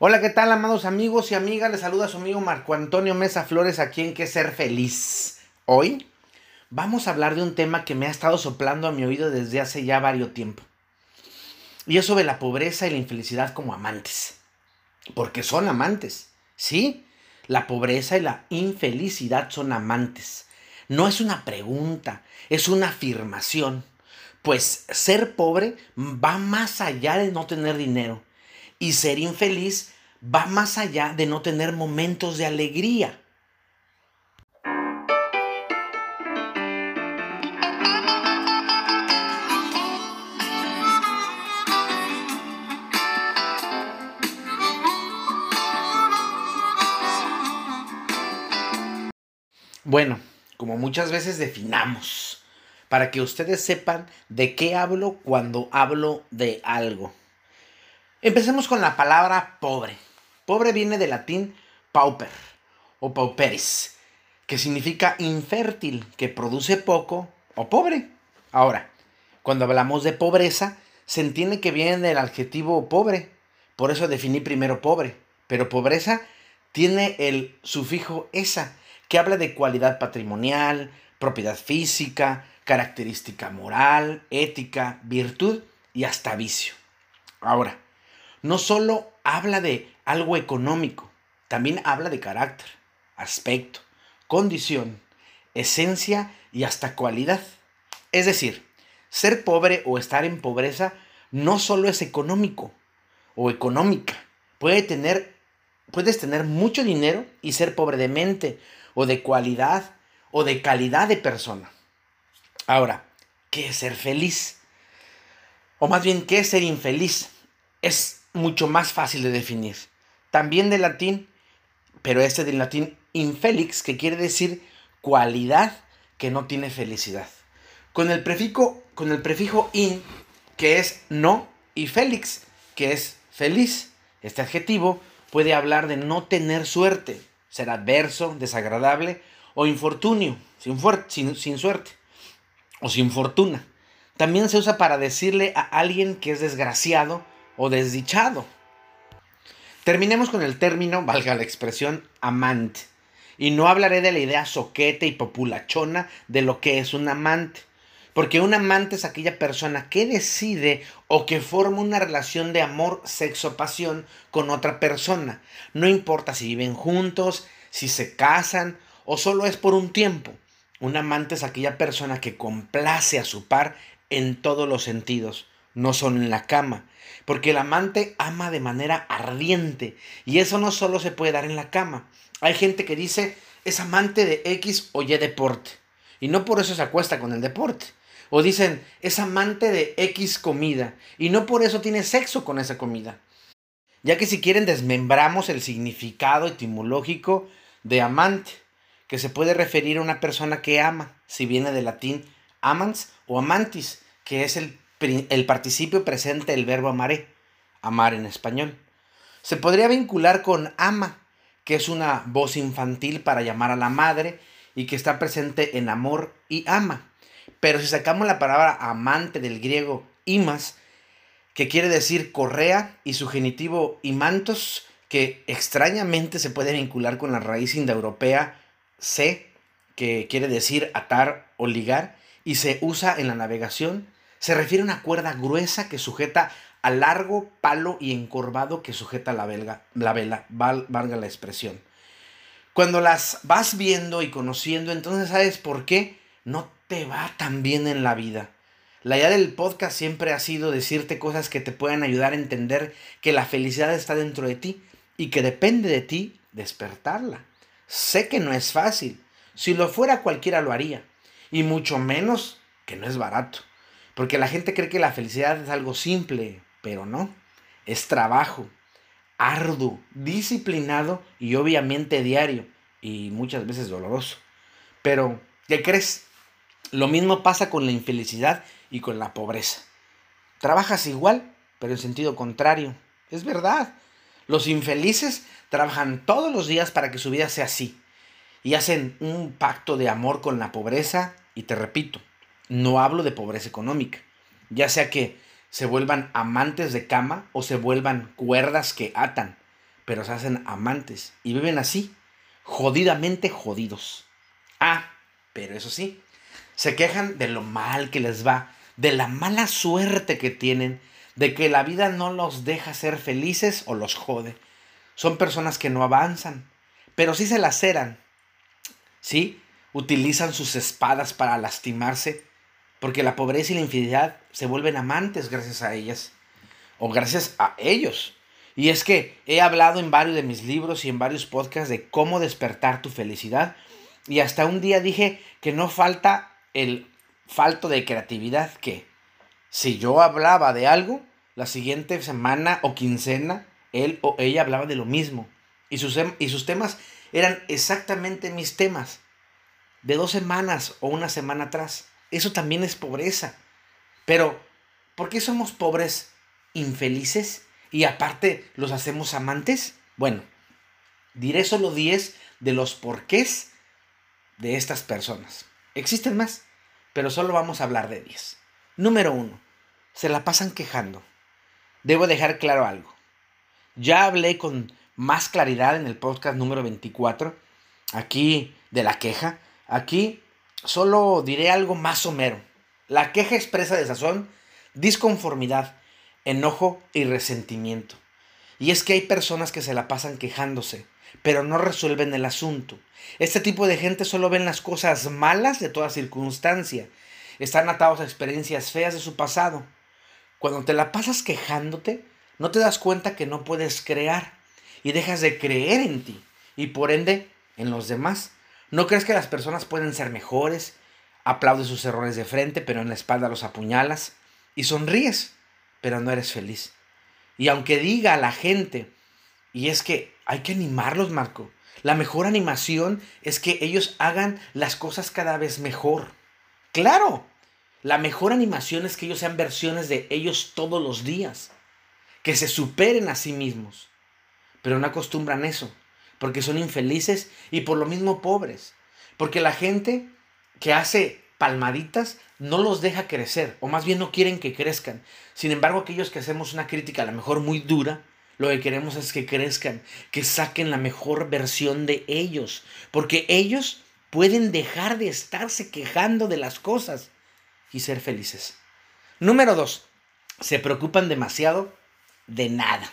Hola, ¿qué tal, amados amigos y amigas? Les saluda su amigo Marco Antonio Mesa Flores aquí en Que Ser Feliz. Hoy vamos a hablar de un tema que me ha estado soplando a mi oído desde hace ya varios tiempo. Y es sobre la pobreza y la infelicidad como amantes. Porque son amantes, ¿sí? La pobreza y la infelicidad son amantes. No es una pregunta, es una afirmación. Pues ser pobre va más allá de no tener dinero y ser infeliz va más allá de no tener momentos de alegría. Bueno, como muchas veces definamos, para que ustedes sepan de qué hablo cuando hablo de algo. Empecemos con la palabra pobre. Pobre viene del latín pauper o pauperis, que significa infértil, que produce poco o pobre. Ahora, cuando hablamos de pobreza, se entiende que viene del adjetivo pobre. Por eso definí primero pobre. Pero pobreza tiene el sufijo esa, que habla de cualidad patrimonial, propiedad física, característica moral, ética, virtud y hasta vicio. Ahora, no solo habla de algo económico, también habla de carácter, aspecto, condición, esencia y hasta cualidad. Es decir, ser pobre o estar en pobreza no solo es económico o económica. Puede tener, puedes tener mucho dinero y ser pobre de mente o de cualidad o de calidad de persona. Ahora, ¿qué es ser feliz? O más bien, ¿qué es ser infeliz? Es mucho más fácil de definir. También de latín, pero este del latín infelix, que quiere decir cualidad que no tiene felicidad. Con el prefijo, con el prefijo in, que es no, y felix, que es feliz. Este adjetivo puede hablar de no tener suerte, ser adverso, desagradable o infortunio, sin, sin, sin suerte o sin fortuna. También se usa para decirle a alguien que es desgraciado o desdichado. Terminemos con el término, valga la expresión, amante. Y no hablaré de la idea soquete y populachona de lo que es un amante. Porque un amante es aquella persona que decide o que forma una relación de amor, sexo, pasión con otra persona. No importa si viven juntos, si se casan o solo es por un tiempo. Un amante es aquella persona que complace a su par en todos los sentidos, no solo en la cama, porque el amante ama de manera ardiente y eso no solo se puede dar en la cama. Hay gente que dice es amante de X o Y deporte y no por eso se acuesta con el deporte. O dicen es amante de X comida y no por eso tiene sexo con esa comida. Ya que si quieren desmembramos el significado etimológico de amante, que se puede referir a una persona que ama, si viene del latín amans o amantis, que es el el participio presente del verbo amaré, amar en español. Se podría vincular con ama, que es una voz infantil para llamar a la madre y que está presente en amor y ama. Pero si sacamos la palabra amante del griego imas, que quiere decir correa, y su genitivo imantos, que extrañamente se puede vincular con la raíz indoeuropea se, que quiere decir atar o ligar, y se usa en la navegación, se refiere a una cuerda gruesa que sujeta a largo palo y encorvado que sujeta la, la vela, valga la expresión. Cuando las vas viendo y conociendo, entonces sabes por qué no te va tan bien en la vida. La idea del podcast siempre ha sido decirte cosas que te puedan ayudar a entender que la felicidad está dentro de ti y que depende de ti despertarla. Sé que no es fácil. Si lo fuera cualquiera lo haría. Y mucho menos que no es barato. Porque la gente cree que la felicidad es algo simple, pero no. Es trabajo, arduo, disciplinado y obviamente diario y muchas veces doloroso. Pero, ¿qué crees? Lo mismo pasa con la infelicidad y con la pobreza. Trabajas igual, pero en sentido contrario. Es verdad. Los infelices trabajan todos los días para que su vida sea así. Y hacen un pacto de amor con la pobreza. Y te repito, no hablo de pobreza económica, ya sea que se vuelvan amantes de cama o se vuelvan cuerdas que atan. pero se hacen amantes y viven así, jodidamente jodidos. Ah, pero eso sí, se quejan de lo mal que les va, de la mala suerte que tienen, de que la vida no los deja ser felices o los jode. Son personas que no avanzan, pero sí se laceran. Sí, utilizan sus espadas para lastimarse, porque la pobreza y la infidelidad se vuelven amantes gracias a ellas, o gracias a ellos. Y es que he hablado en varios de mis libros y en varios podcasts de cómo despertar tu felicidad. Y hasta un día dije que no falta el falto de creatividad, que si yo hablaba de algo, la siguiente semana o quincena, él o ella hablaba de lo mismo. Y sus, y sus temas eran exactamente mis temas. De dos semanas o una semana atrás. Eso también es pobreza. Pero, ¿por qué somos pobres infelices? y aparte los hacemos amantes? Bueno, diré solo 10 de los porqués de estas personas. Existen más, pero solo vamos a hablar de 10. Número 1. Se la pasan quejando. Debo dejar claro algo. Ya hablé con más claridad en el podcast número 24, aquí de la queja. Aquí solo diré algo más somero. La queja expresa desazón, disconformidad, enojo y resentimiento. Y es que hay personas que se la pasan quejándose, pero no resuelven el asunto. Este tipo de gente solo ven las cosas malas de toda circunstancia. Están atados a experiencias feas de su pasado. Cuando te la pasas quejándote, no te das cuenta que no puedes crear y dejas de creer en ti y por ende en los demás. ¿No crees que las personas pueden ser mejores? Aplaudes sus errores de frente, pero en la espalda los apuñalas y sonríes pero no eres feliz. Y aunque diga a la gente, y es que hay que animarlos, Marco, la mejor animación es que ellos hagan las cosas cada vez mejor. Claro, la mejor animación es que ellos sean versiones de ellos todos los días, que se superen a sí mismos. Pero no acostumbran eso, porque son infelices y por lo mismo pobres. Porque la gente que hace palmaditas no los deja crecer, o más bien no quieren que crezcan. Sin embargo, aquellos que hacemos una crítica a lo mejor muy dura, lo que queremos es que crezcan, que saquen la mejor versión de ellos, porque ellos pueden dejar de estarse quejando de las cosas y ser felices. Número dos, se preocupan demasiado de nada.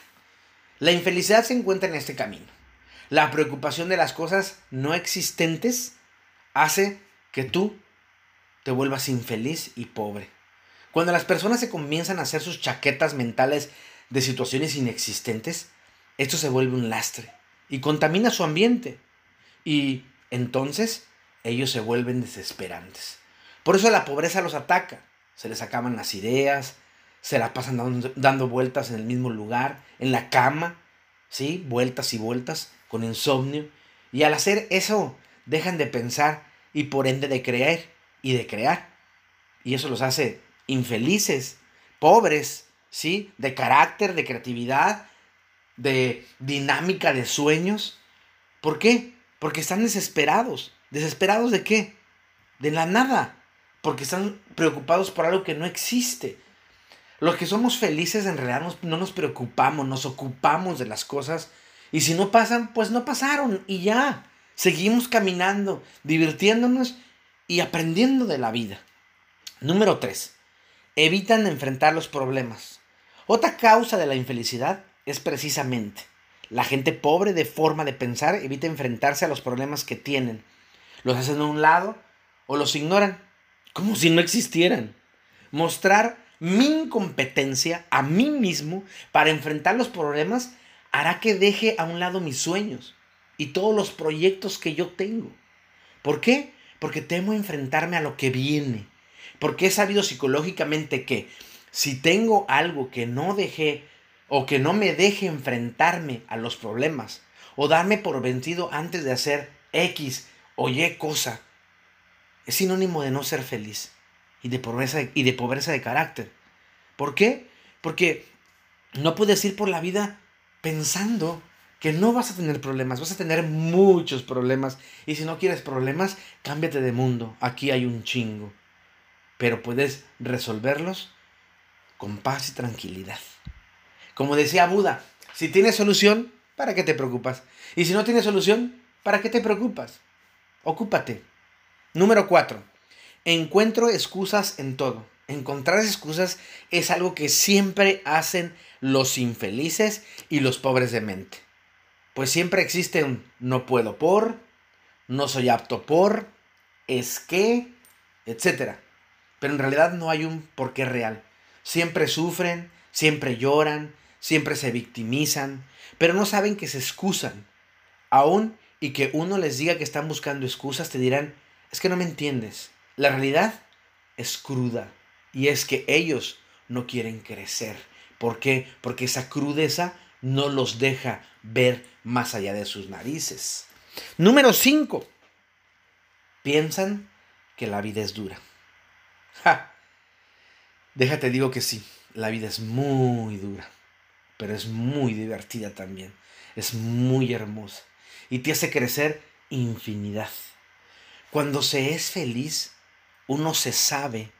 La infelicidad se encuentra en este camino. La preocupación de las cosas no existentes hace que tú te vuelvas infeliz y pobre. Cuando las personas se comienzan a hacer sus chaquetas mentales de situaciones inexistentes, esto se vuelve un lastre y contamina su ambiente. Y entonces ellos se vuelven desesperantes. Por eso la pobreza los ataca. Se les acaban las ideas, se la pasan dando, dando vueltas en el mismo lugar, en la cama, ¿sí? Vueltas y vueltas, con insomnio. Y al hacer eso, dejan de pensar y por ende de creer y de crear. Y eso los hace infelices, pobres, ¿sí? De carácter, de creatividad, de dinámica de sueños. ¿Por qué? Porque están desesperados. ¿Desesperados de qué? De la nada. Porque están preocupados por algo que no existe. Los que somos felices en realidad no nos preocupamos, nos ocupamos de las cosas. Y si no pasan, pues no pasaron y ya. Seguimos caminando, divirtiéndonos y aprendiendo de la vida. Número 3. Evitan enfrentar los problemas. Otra causa de la infelicidad es precisamente la gente pobre de forma de pensar evita enfrentarse a los problemas que tienen. Los hacen a un lado o los ignoran, como si no existieran. Mostrar mi incompetencia a mí mismo para enfrentar los problemas hará que deje a un lado mis sueños y todos los proyectos que yo tengo. ¿Por qué? porque temo enfrentarme a lo que viene, porque he sabido psicológicamente que si tengo algo que no dejé o que no me deje enfrentarme a los problemas o darme por vencido antes de hacer X o Y cosa, es sinónimo de no ser feliz y de pobreza, y de, pobreza de carácter. ¿Por qué? Porque no puedes ir por la vida pensando que no vas a tener problemas, vas a tener muchos problemas. Y si no quieres problemas, cámbiate de mundo. Aquí hay un chingo. Pero puedes resolverlos con paz y tranquilidad. Como decía Buda, si tienes solución, ¿Para qué te preocupas? Y si no tienes solución, ¿para qué te preocupas? Ocúpate. Número 4. Encuentro excusas en todo. Encontrar excusas es algo que siempre hacen los infelices y los pobres de mente. Pues siempre existe un no puedo por, no soy apto por, es que, etc. Pero en realidad no hay un por qué real. Siempre sufren, siempre lloran, siempre se victimizan, pero no saben que se excusan. Aún y que uno les diga que están buscando excusas, te dirán, es que no me entiendes. La realidad es cruda y es que ellos no quieren crecer. ¿Por qué? Porque esa crudeza no los deja ver más allá de sus narices. Número 5. Piensan que la vida es dura. Ja. Déjate digo que sí, la vida es muy dura, pero es muy divertida también. Es muy hermosa y te hace crecer infinidad. Cuando se es feliz, uno se sabe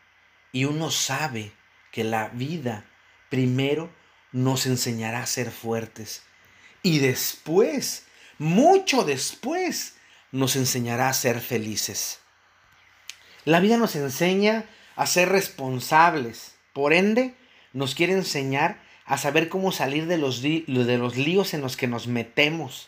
y uno sabe que la vida primero nos enseñará a ser fuertes y después, mucho después, nos enseñará a ser felices. La vida nos enseña a ser responsables, por ende, nos quiere enseñar a saber cómo salir de los, de los líos en los que nos metemos.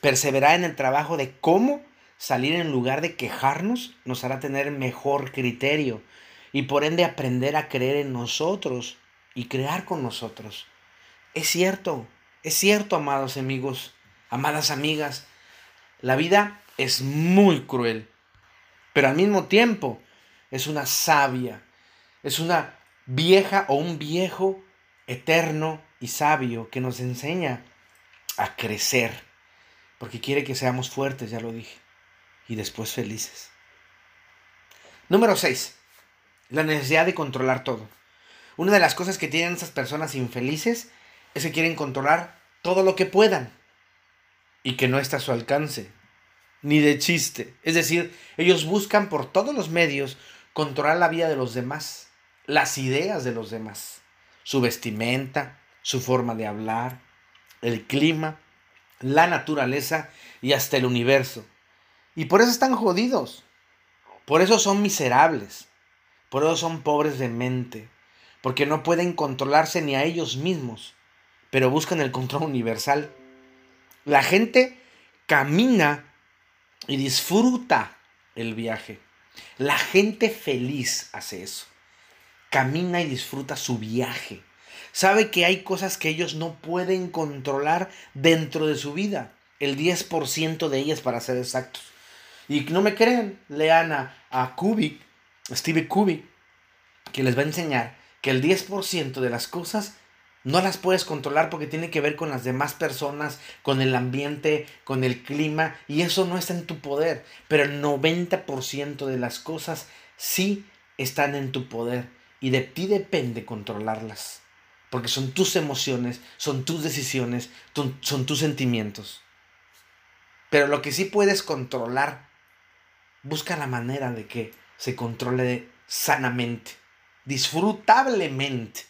Perseverar en el trabajo de cómo salir en lugar de quejarnos nos hará tener mejor criterio y por ende aprender a creer en nosotros y crear con nosotros. Es cierto, es cierto, amados amigos, amadas amigas, la vida es muy cruel, pero al mismo tiempo es una sabia, es una vieja o un viejo eterno y sabio que nos enseña a crecer, porque quiere que seamos fuertes, ya lo dije y después felices. Número 6. La necesidad de controlar todo. Una de las cosas que tienen esas personas infelices es que quieren controlar todo lo que puedan y que no está a su alcance, ni de chiste. Es decir, ellos buscan por todos los medios controlar la vida de los demás, las ideas de los demás, su vestimenta, su forma de hablar, el clima, la naturaleza y hasta el universo. Y por eso están jodidos. Por eso son miserables. Por eso son pobres de mente. Porque no pueden controlarse ni a ellos mismos. Pero buscan el control universal. La gente camina y disfruta el viaje. La gente feliz hace eso. Camina y disfruta su viaje. Sabe que hay cosas que ellos no pueden controlar dentro de su vida. El 10% de ellas para ser exactos. Y no me creen, lean a, a Kubik, Steve Kubik, que les va a enseñar que el 10% de las cosas no las puedes controlar porque tiene que ver con las demás personas, con el ambiente, con el clima, y eso no está en tu poder. Pero el 90% de las cosas sí están en tu poder y de ti depende controlarlas. Porque son tus emociones, son tus decisiones, son tus sentimientos. Pero lo que sí puedes controlar busca la manera de que se controle sanamente, disfrutablemente.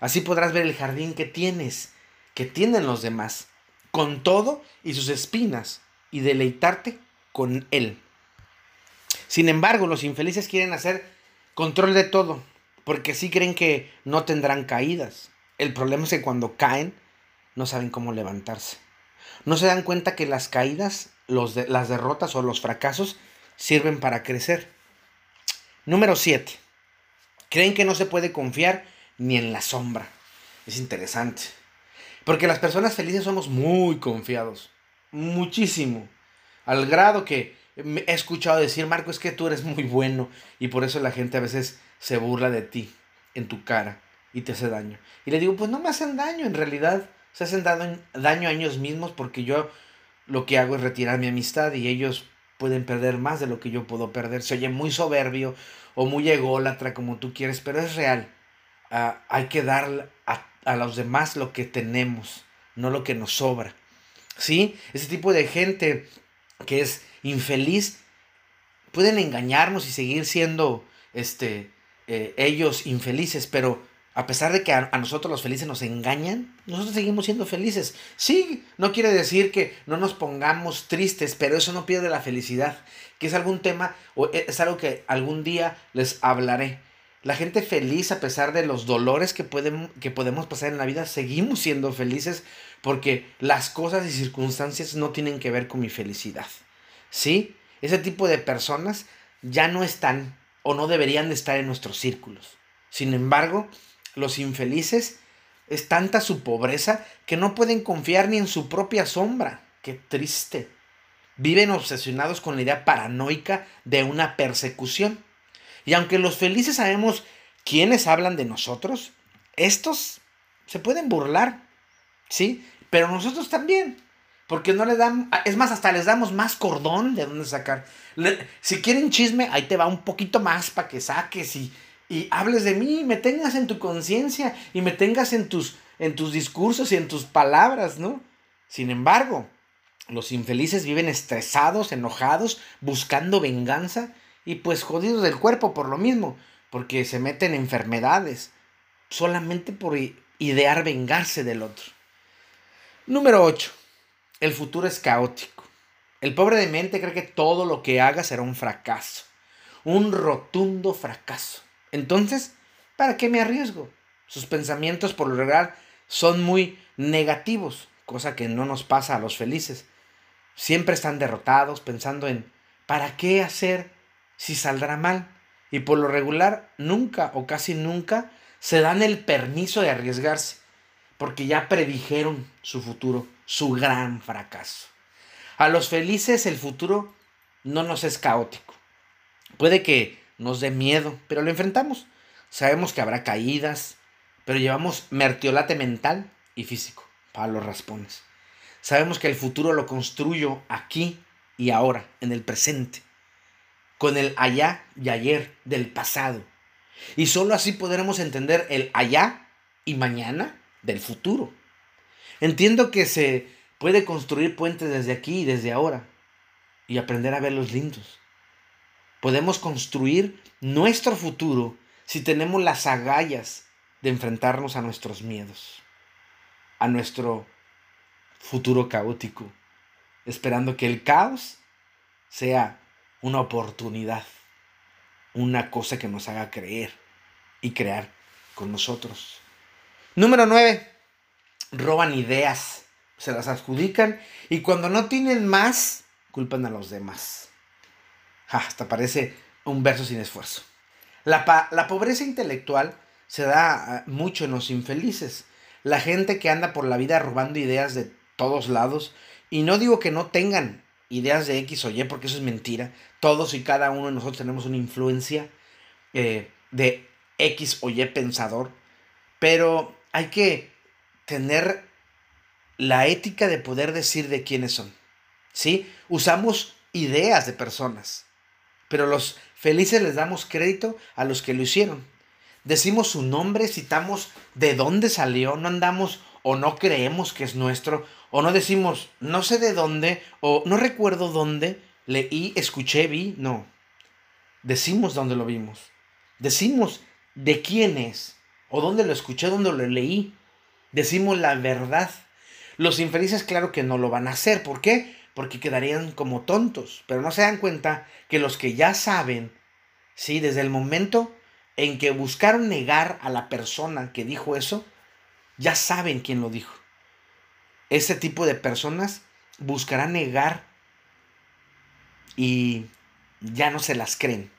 Así podrás ver el jardín que tienes, que tienen los demás, con todo y sus espinas, y deleitarte con él. Sin embargo, los infelices quieren hacer control de todo, porque sí creen que no tendrán caídas. El problema es que cuando caen, no saben cómo levantarse. No se dan cuenta que las caídas, los las derrotas o los fracasos sirven para crecer. Número 7. Creen que no se puede confiar ni en la sombra. Es interesante. Porque las personas felices somos muy confiados. Muchísimo. Al grado que he escuchado decir, Marco, es que tú eres muy bueno. Y por eso la gente a veces se burla de ti en tu cara y te hace daño. Y le digo, pues no me hacen daño. En realidad se hacen daño a ellos mismos porque yo lo que hago es retirar mi amistad y ellos pueden perder más de lo que yo puedo perder. Se oye muy soberbio o muy ególatra como tú quieres, pero es real. Ah, hay que dar a, los demás lo que tenemos, no lo que nos sobra. ¿Sí? Ese tipo de gente que es infeliz pueden engañarnos y seguir siendo este, eh, ellos infelices, pero a pesar de que a, nosotros los felices nos engañan, nosotros seguimos siendo felices. Sí, no quiere decir que no nos pongamos tristes, pero eso no pierde la felicidad, que es algún tema o e, es algo que algún día les hablaré. La gente feliz, a pesar de los dolores que, pueden, que podemos pasar en la vida, seguimos siendo felices porque las cosas y circunstancias no tienen que ver con mi felicidad. ¿Sí? Ese tipo de personas ya no están o no deberían de estar en nuestros círculos. Sin embargo, los infelices es tanta su pobreza que no pueden confiar ni en su propia sombra. Qué triste. Viven obsesionados con la idea paranoica de una persecución. Y aunque los felices sabemos quiénes hablan de nosotros, estos se pueden burlar, ¿sí? Pero nosotros también. Porque no le dan, es más, hasta les damos más cordón de dónde sacar. si quieren chisme, ahí te va un poquito más para que saques y, y hables de mí, me tengas en tu conciencia y me tengas en tus, en tus discursos y en tus palabras, ¿no? Sin embargo, los infelices viven estresados, enojados, buscando venganza y pues jodidos del cuerpo por lo mismo, porque se meten en enfermedades, solamente por idear vengarse del otro. Número 8. El futuro es caótico. El pobre de mente cree que todo lo que haga será un fracaso, un rotundo fracaso. Entonces, ¿para qué me arriesgo? Sus pensamientos por lo general son muy negativos, cosa que no nos pasa a los felices. Siempre están derrotados pensando en ¿para qué hacer si saldrá mal? Y por lo regular nunca o casi nunca se dan el permiso de arriesgarse, porque ya predijeron su futuro su gran fracaso. A los felices el futuro no nos es caótico. Puede que nos dé miedo, pero lo enfrentamos. Sabemos que habrá caídas, pero llevamos mertiolate mental y físico para los raspones. Sabemos que el futuro lo construyo aquí y ahora, en el presente, con el allá y ayer del pasado. Y solo así podremos entender el allá y mañana del futuro. Entiendo que se puede construir puentes desde aquí y desde ahora y aprender a verlos lindos. Podemos construir nuestro futuro si tenemos las agallas de enfrentarnos a nuestros miedos, a nuestro futuro caótico, esperando que el caos sea una oportunidad, una cosa que nos haga creer y crear con nosotros. Número 9 roban ideas, se las adjudican y cuando no tienen más, culpan a los demás. Hasta parece un verso sin esfuerzo. La, pobreza intelectual se da ah, mucho en los infelices. La gente que anda por la vida robando ideas de todos lados. Y no digo que no tengan ideas de X o Y, porque eso es mentira. Todos y cada uno de nosotros tenemos una influencia eh, de X o Y pensador. Pero hay que tener la ética de poder decir de quiénes son. ¿Sí? Usamos ideas de personas, pero los felices les damos crédito a los que lo hicieron. Decimos su nombre, citamos de dónde salió, no andamos o no creemos que es nuestro, o no decimos no sé de dónde, o no recuerdo dónde, leí, escuché, vi, no. Decimos dónde lo vimos. Decimos de quién es, o dónde lo escuché, dónde lo leí decimos la verdad. Los infelices claro que no lo van a hacer. ¿Por qué? Porque quedarían como tontos. Pero no se dan cuenta que los que ya saben, ¿sí? Desde el momento en que buscaron negar a la persona que dijo eso, ya saben quién lo dijo. Ese tipo de personas buscarán negar y ya no se las creen.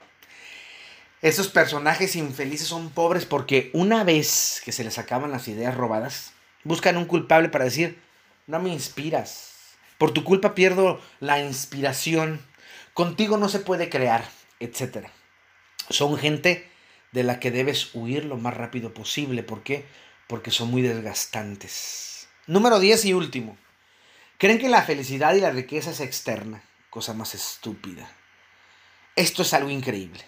Esos personajes infelices son pobres porque una vez que se les acaban las ideas robadas, buscan un culpable para decir, no me inspiras. Por tu culpa pierdo la inspiración. Contigo no se puede crear, etc. Son gente de la que debes huir lo más rápido posible. ¿Por qué? Porque son muy desgastantes. Número 10 y último. Creen que la felicidad y la riqueza es externa. Cosa más estúpida. Esto es algo increíble.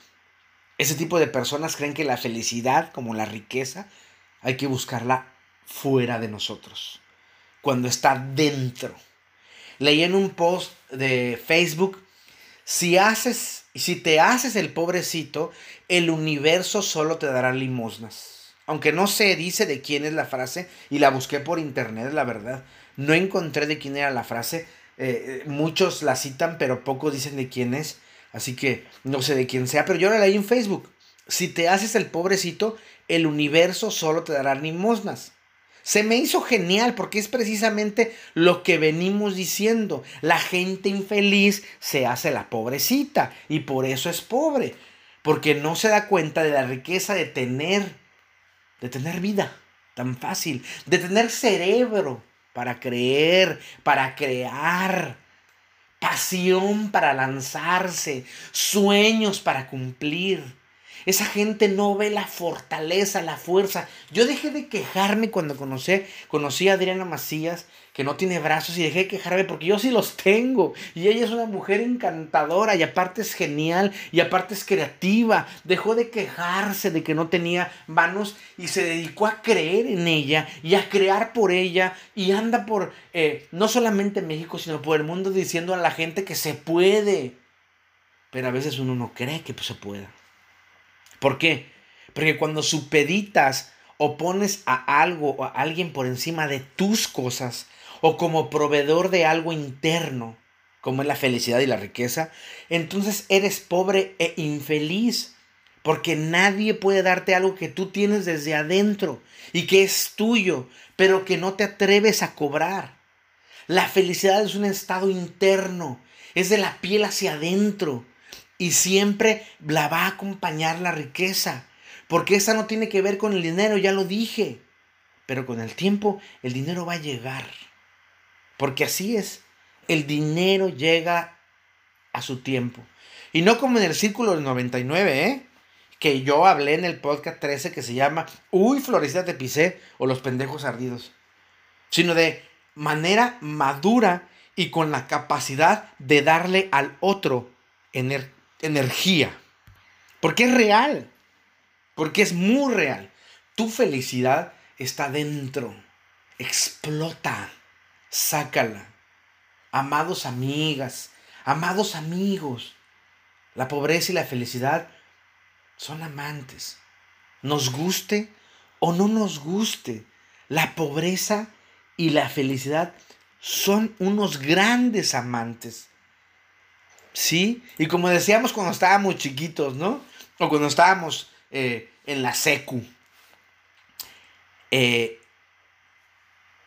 Ese tipo de personas creen que la felicidad, como la riqueza, hay que buscarla fuera de nosotros, cuando está dentro. Leí en un post de Facebook, si haces, si te haces el pobrecito, el universo solo te dará limosnas. aunque no se dice de quién es la frase, y la busqué por internet, la verdad. No encontré de quién era la frase. Eh, eh, muchos la citan, pero pocos dicen de quién es. Así que no sé de quién sea, pero yo la leí en Facebook. Si te haces el pobrecito, el universo solo te dará limosnas. Se me hizo genial porque es precisamente lo que venimos diciendo. La gente infeliz se hace la pobrecita y por eso es pobre. Porque no se da cuenta de la riqueza de tener, de tener vida tan fácil, de tener cerebro para creer, para crear, pasión para lanzarse, sueños para cumplir. Esa gente no ve la fortaleza, la fuerza. Yo dejé de quejarme cuando conocí, conocí a Adriana Macías, que no tiene brazos, y dejé de quejarme porque yo sí los tengo. Y ella es una mujer encantadora, y aparte es genial, y aparte es creativa. Dejó de quejarse de que no tenía manos y se dedicó a creer en ella y a crear por ella. Y anda por, eh, no solamente México, sino por el mundo diciendo a la gente que se puede. Pero a veces uno no cree que se pueda. ¿Por qué? Porque cuando supeditas o pones a algo o a alguien por encima de tus cosas o como proveedor de algo interno, como es la felicidad y la riqueza, entonces eres pobre e infeliz. Porque nadie puede darte algo que tú tienes desde adentro y que es tuyo, pero que no te atreves a cobrar. La felicidad es un estado interno, es de la piel hacia adentro y siempre la va a acompañar la riqueza. Porque esa no tiene que ver con el dinero, ya lo dije. Pero con el tiempo el dinero va a llegar. Porque así es. El dinero llega a su tiempo. Y no como en el círculo del 99, ¿eh? Que yo hablé en el podcast 13 que se llama Uy, Florecita te pisé o Los pendejos ardidos. Sino de manera madura y con la capacidad de darle al otro energía energía. Porque es real. Porque es muy real. Tu felicidad está dentro. Explota. Sácala. Amados amigas, amados amigos. La pobreza y la felicidad son amantes. Nos guste o no nos guste. La pobreza y la felicidad son unos grandes amantes. ¿Sí? Y como decíamos cuando estábamos chiquitos, ¿no? O cuando estábamos eh, en la secu. Eh,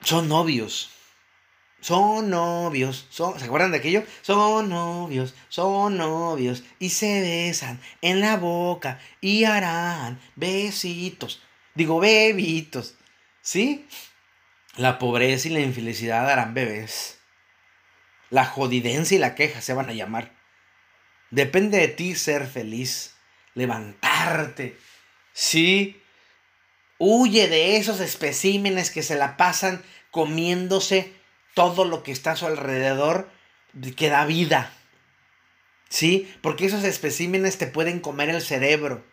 son novios. Son novios. Son, ¿Se acuerdan de aquello? Son novios, son novios. Y se besan en la boca y harán besitos. Digo, bebitos. ¿Sí? La pobreza y la infelicidad harán bebés. La jodidencia y la queja se van a llamar. Depende de ti ser feliz, levantarte. Sí, huye de esos especímenes que se la pasan comiéndose todo lo que está a su alrededor que da vida. ¿Sí? Porque esos especímenes te pueden comer el cerebro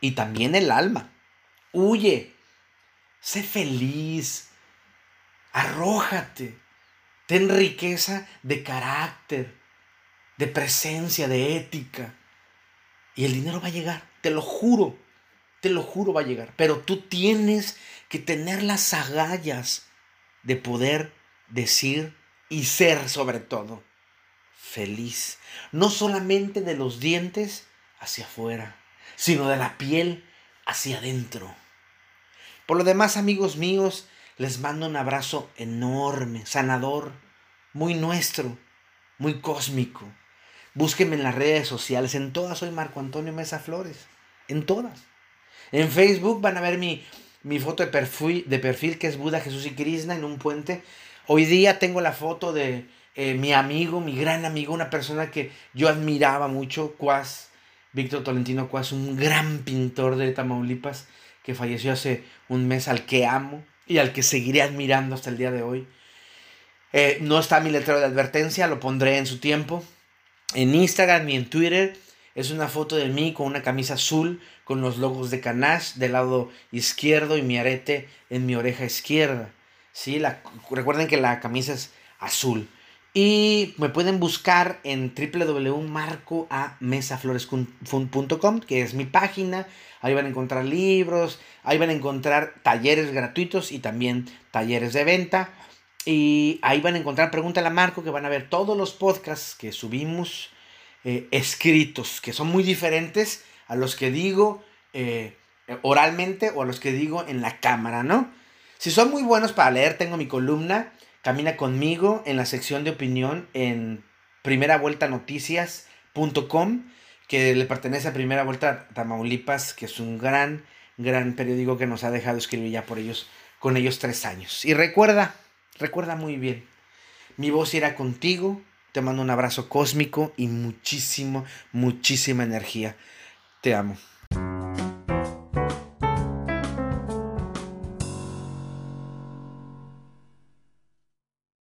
y también el alma. Huye. Sé feliz. Arrójate. Ten riqueza de carácter de presencia, de ética. Y el dinero va a llegar, te lo juro, te lo juro va a llegar. Pero tú tienes que tener las agallas de poder decir y ser sobre todo feliz. No solamente de los dientes hacia afuera, sino de la piel hacia adentro. Por lo demás, amigos míos, les mando un abrazo enorme, sanador, muy nuestro, muy cósmico. Búsquenme en las redes sociales. En todas soy Marco Antonio Mesa Flores. En todas. En Facebook van a ver mi, foto de perfil, de perfil que es Buda, Jesús y Krishna en un puente. Hoy día tengo la foto de eh, mi amigo, mi gran amigo, una persona que yo admiraba mucho, Cuas, Víctor Tolentino Cuas, un gran pintor de Tamaulipas que falleció hace un mes, al que amo y al que seguiré admirando hasta el día de hoy. Eh, no está mi letrero de advertencia, lo pondré en su tiempo en Instagram y en Twitter es una foto de mí con una camisa azul con los logos de Canash del lado izquierdo y mi arete en mi oreja izquierda. ¿sí? La, recuerden que la camisa es azul. Y me pueden buscar en www.marcoamesaflores.com, que es mi página. Ahí van a encontrar libros, ahí van a encontrar talleres gratuitos y también talleres de venta. Y ahí van a encontrar Pregúntale a Marco, que van a ver todos los podcasts que subimos eh, escritos, que son muy diferentes a los que digo eh, oralmente o a los que digo en la cámara, ¿no? Si son muy buenos para leer, tengo mi columna Camina conmigo en la sección de opinión en primeravueltanoticias.com, que le pertenece a Primera Vuelta Tamaulipas, que es un gran, gran periódico que nos ha dejado escribir ya por ellos, con ellos tres años. Y recuerda, recuerda muy bien, mi voz irá contigo, te mando un abrazo cósmico y muchísimo, muchísima energía. Te amo.